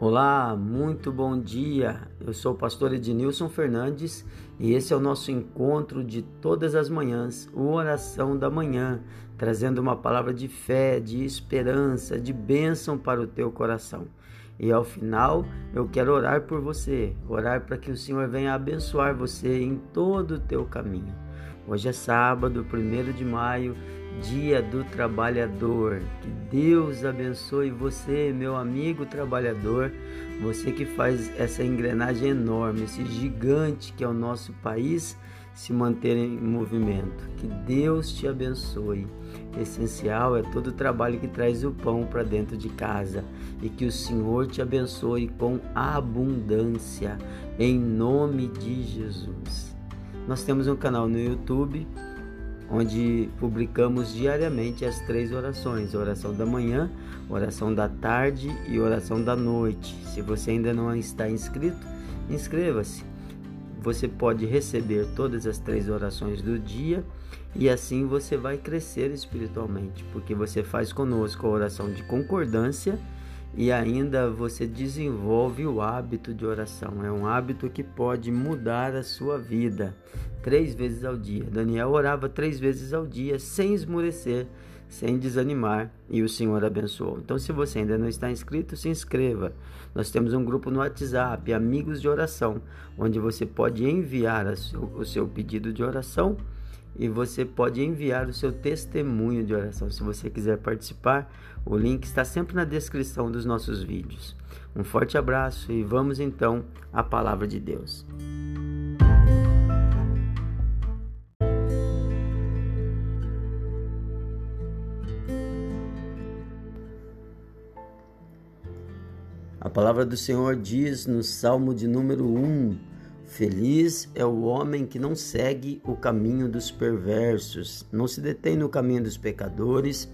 Olá, muito bom dia. Eu sou o pastor Ednilson Fernandes e esse é o nosso encontro de todas as manhãs, o Oração da Manhã, trazendo uma palavra de fé, de esperança, de bênção para o teu coração. E ao final, eu quero orar por você, orar para que o Senhor venha abençoar você em todo o teu caminho. Hoje é sábado, 1 de maio Dia do Trabalhador. Que Deus abençoe você, meu amigo trabalhador, você que faz essa engrenagem enorme, esse gigante que é o nosso país se manter em movimento. Que Deus te abençoe. Essencial é todo o trabalho que traz o pão para dentro de casa e que o Senhor te abençoe com abundância, em nome de Jesus. Nós temos um canal no YouTube onde publicamos diariamente as três orações: oração da manhã, oração da tarde e oração da noite. Se você ainda não está inscrito, inscreva-se. Você pode receber todas as três orações do dia e assim você vai crescer espiritualmente, porque você faz conosco a oração de concordância e ainda você desenvolve o hábito de oração. É um hábito que pode mudar a sua vida três vezes ao dia. Daniel orava três vezes ao dia sem esmurecer, sem desanimar e o Senhor abençoou. Então, se você ainda não está inscrito, se inscreva. Nós temos um grupo no WhatsApp, Amigos de Oração, onde você pode enviar o seu pedido de oração e você pode enviar o seu testemunho de oração. Se você quiser participar, o link está sempre na descrição dos nossos vídeos. Um forte abraço e vamos então à palavra de Deus. A palavra do Senhor diz no Salmo de número 1: Feliz é o homem que não segue o caminho dos perversos, não se detém no caminho dos pecadores,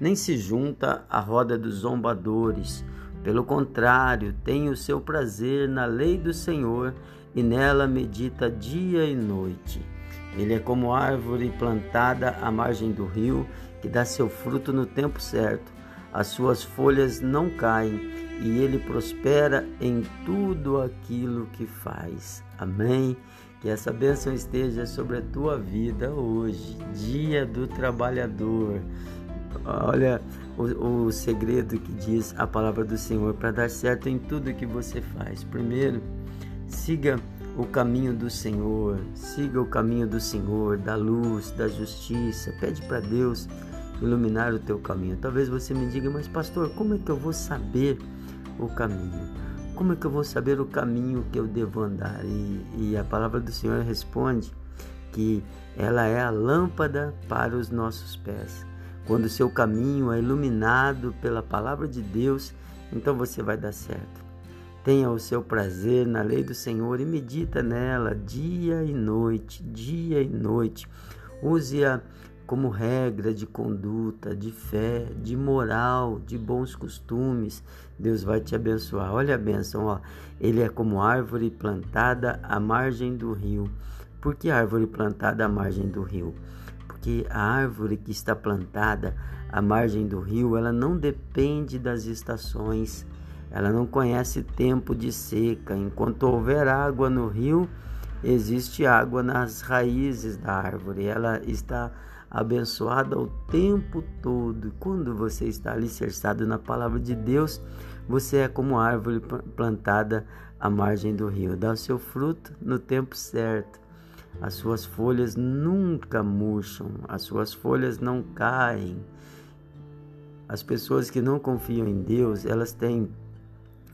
nem se junta à roda dos zombadores. Pelo contrário, tem o seu prazer na lei do Senhor e nela medita dia e noite. Ele é como árvore plantada à margem do rio, que dá seu fruto no tempo certo. As suas folhas não caem e ele prospera em tudo aquilo que faz. Amém. Que essa bênção esteja sobre a tua vida hoje, dia do trabalhador. Olha o, o segredo que diz a palavra do Senhor para dar certo em tudo que você faz. Primeiro, siga o caminho do Senhor, siga o caminho do Senhor, da luz, da justiça. Pede para Deus iluminar o teu caminho. Talvez você me diga, mas pastor, como é que eu vou saber o caminho? Como é que eu vou saber o caminho que eu devo andar? E, e a palavra do Senhor responde que ela é a lâmpada para os nossos pés. Quando o seu caminho é iluminado pela palavra de Deus, então você vai dar certo. Tenha o seu prazer na lei do Senhor e medita nela dia e noite, dia e noite. Use-a como regra de conduta, de fé, de moral, de bons costumes. Deus vai te abençoar. Olha a bênção, ó. Ele é como árvore plantada à margem do rio. Por que árvore plantada à margem do rio? Porque a árvore que está plantada à margem do rio, ela não depende das estações. Ela não conhece tempo de seca. Enquanto houver água no rio, existe água nas raízes da árvore. Ela está abençoada o tempo todo. Quando você está alicerçado na palavra de Deus, você é como árvore plantada à margem do rio, dá o seu fruto no tempo certo. As suas folhas nunca murcham, as suas folhas não caem. As pessoas que não confiam em Deus, elas têm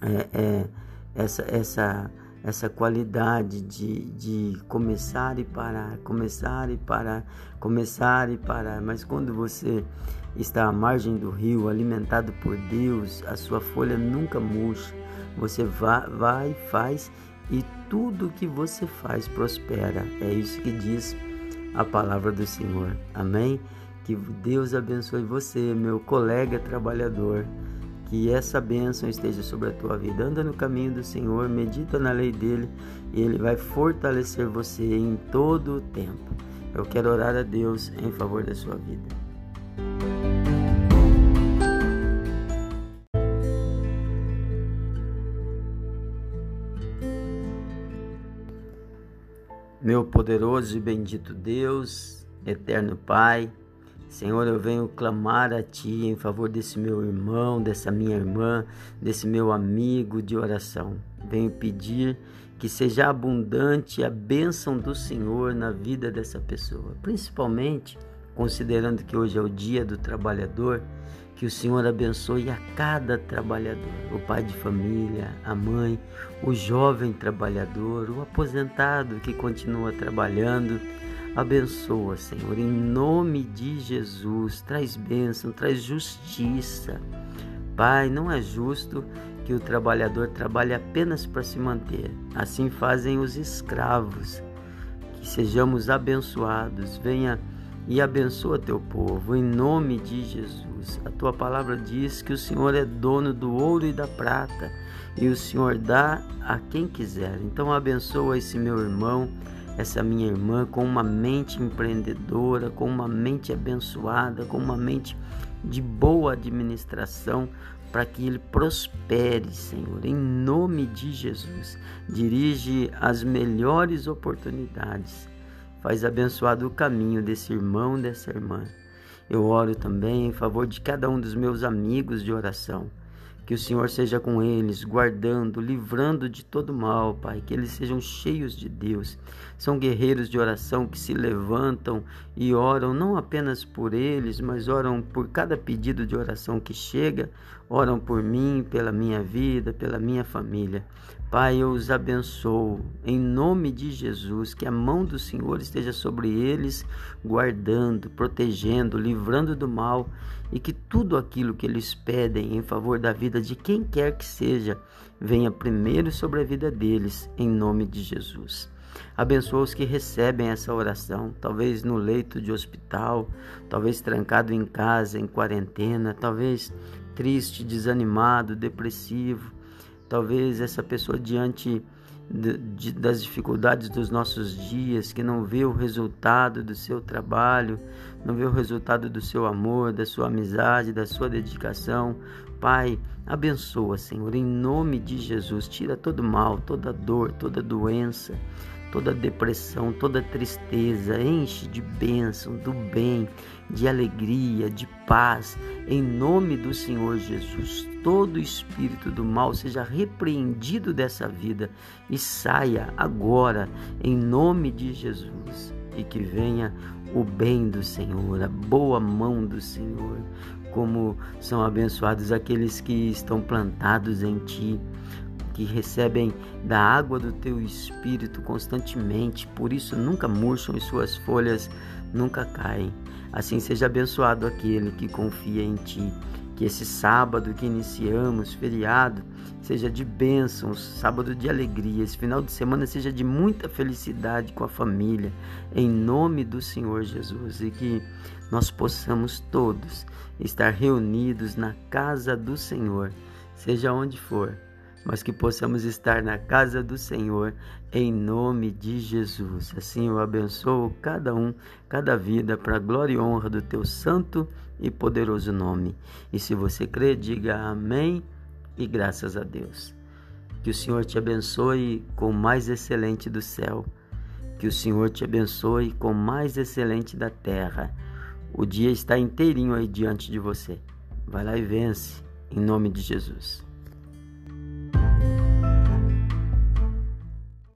é, é, essa, essa essa qualidade de, de começar e parar, começar e parar, começar e parar. Mas quando você está à margem do rio, alimentado por Deus, a sua folha nunca murcha. Você vai, vai faz e tudo que você faz prospera. É isso que diz a palavra do Senhor. Amém? Que Deus abençoe você, meu colega trabalhador que essa bênção esteja sobre a tua vida. Anda no caminho do Senhor, medita na lei dele e ele vai fortalecer você em todo o tempo. Eu quero orar a Deus em favor da sua vida. Meu poderoso e bendito Deus, eterno Pai, Senhor, eu venho clamar a Ti em favor desse meu irmão, dessa minha irmã, desse meu amigo de oração. Venho pedir que seja abundante a bênção do Senhor na vida dessa pessoa, principalmente considerando que hoje é o dia do trabalhador, que o Senhor abençoe a cada trabalhador, o pai de família, a mãe, o jovem trabalhador, o aposentado que continua trabalhando Abençoa, Senhor, em nome de Jesus. Traz bênção, traz justiça. Pai, não é justo que o trabalhador trabalhe apenas para se manter. Assim fazem os escravos. Que sejamos abençoados. Venha e abençoa teu povo, em nome de Jesus. A tua palavra diz que o Senhor é dono do ouro e da prata, e o Senhor dá a quem quiser. Então abençoa esse meu irmão essa minha irmã com uma mente empreendedora, com uma mente abençoada, com uma mente de boa administração, para que ele prospere, Senhor, em nome de Jesus. Dirige as melhores oportunidades. Faz abençoado o caminho desse irmão, dessa irmã. Eu oro também em favor de cada um dos meus amigos de oração que o Senhor seja com eles, guardando, livrando de todo mal, Pai. Que eles sejam cheios de Deus. São guerreiros de oração que se levantam e oram não apenas por eles, mas oram por cada pedido de oração que chega. Oram por mim, pela minha vida, pela minha família. Pai, eu os abençoo em nome de Jesus, que a mão do Senhor esteja sobre eles, guardando, protegendo, livrando do mal e que tudo aquilo que eles pedem em favor da vida de quem quer que seja venha primeiro sobre a vida deles, em nome de Jesus. Abençoa os que recebem essa oração, talvez no leito de hospital, talvez trancado em casa, em quarentena, talvez triste, desanimado, depressivo. Talvez essa pessoa diante das dificuldades dos nossos dias, que não vê o resultado do seu trabalho, não vê o resultado do seu amor, da sua amizade, da sua dedicação. Pai, abençoa, Senhor, em nome de Jesus, tira todo mal, toda dor, toda doença toda depressão, toda tristeza, enche de bênção, do bem, de alegria, de paz, em nome do Senhor Jesus. Todo espírito do mal seja repreendido dessa vida e saia agora, em nome de Jesus, e que venha o bem do Senhor, a boa mão do Senhor, como são abençoados aqueles que estão plantados em Ti que recebem da água do teu espírito constantemente, por isso nunca murcham e suas folhas nunca caem. Assim seja abençoado aquele que confia em ti. Que esse sábado que iniciamos, feriado, seja de bênçãos, sábado de alegria, esse final de semana seja de muita felicidade com a família, em nome do Senhor Jesus, e que nós possamos todos estar reunidos na casa do Senhor, seja onde for mas que possamos estar na casa do Senhor em nome de Jesus. Assim eu abençoo cada um, cada vida, para a glória e honra do teu santo e poderoso nome. E se você crê, diga amém e graças a Deus. Que o Senhor te abençoe com o mais excelente do céu. Que o Senhor te abençoe com o mais excelente da terra. O dia está inteirinho aí diante de você. Vai lá e vence, em nome de Jesus.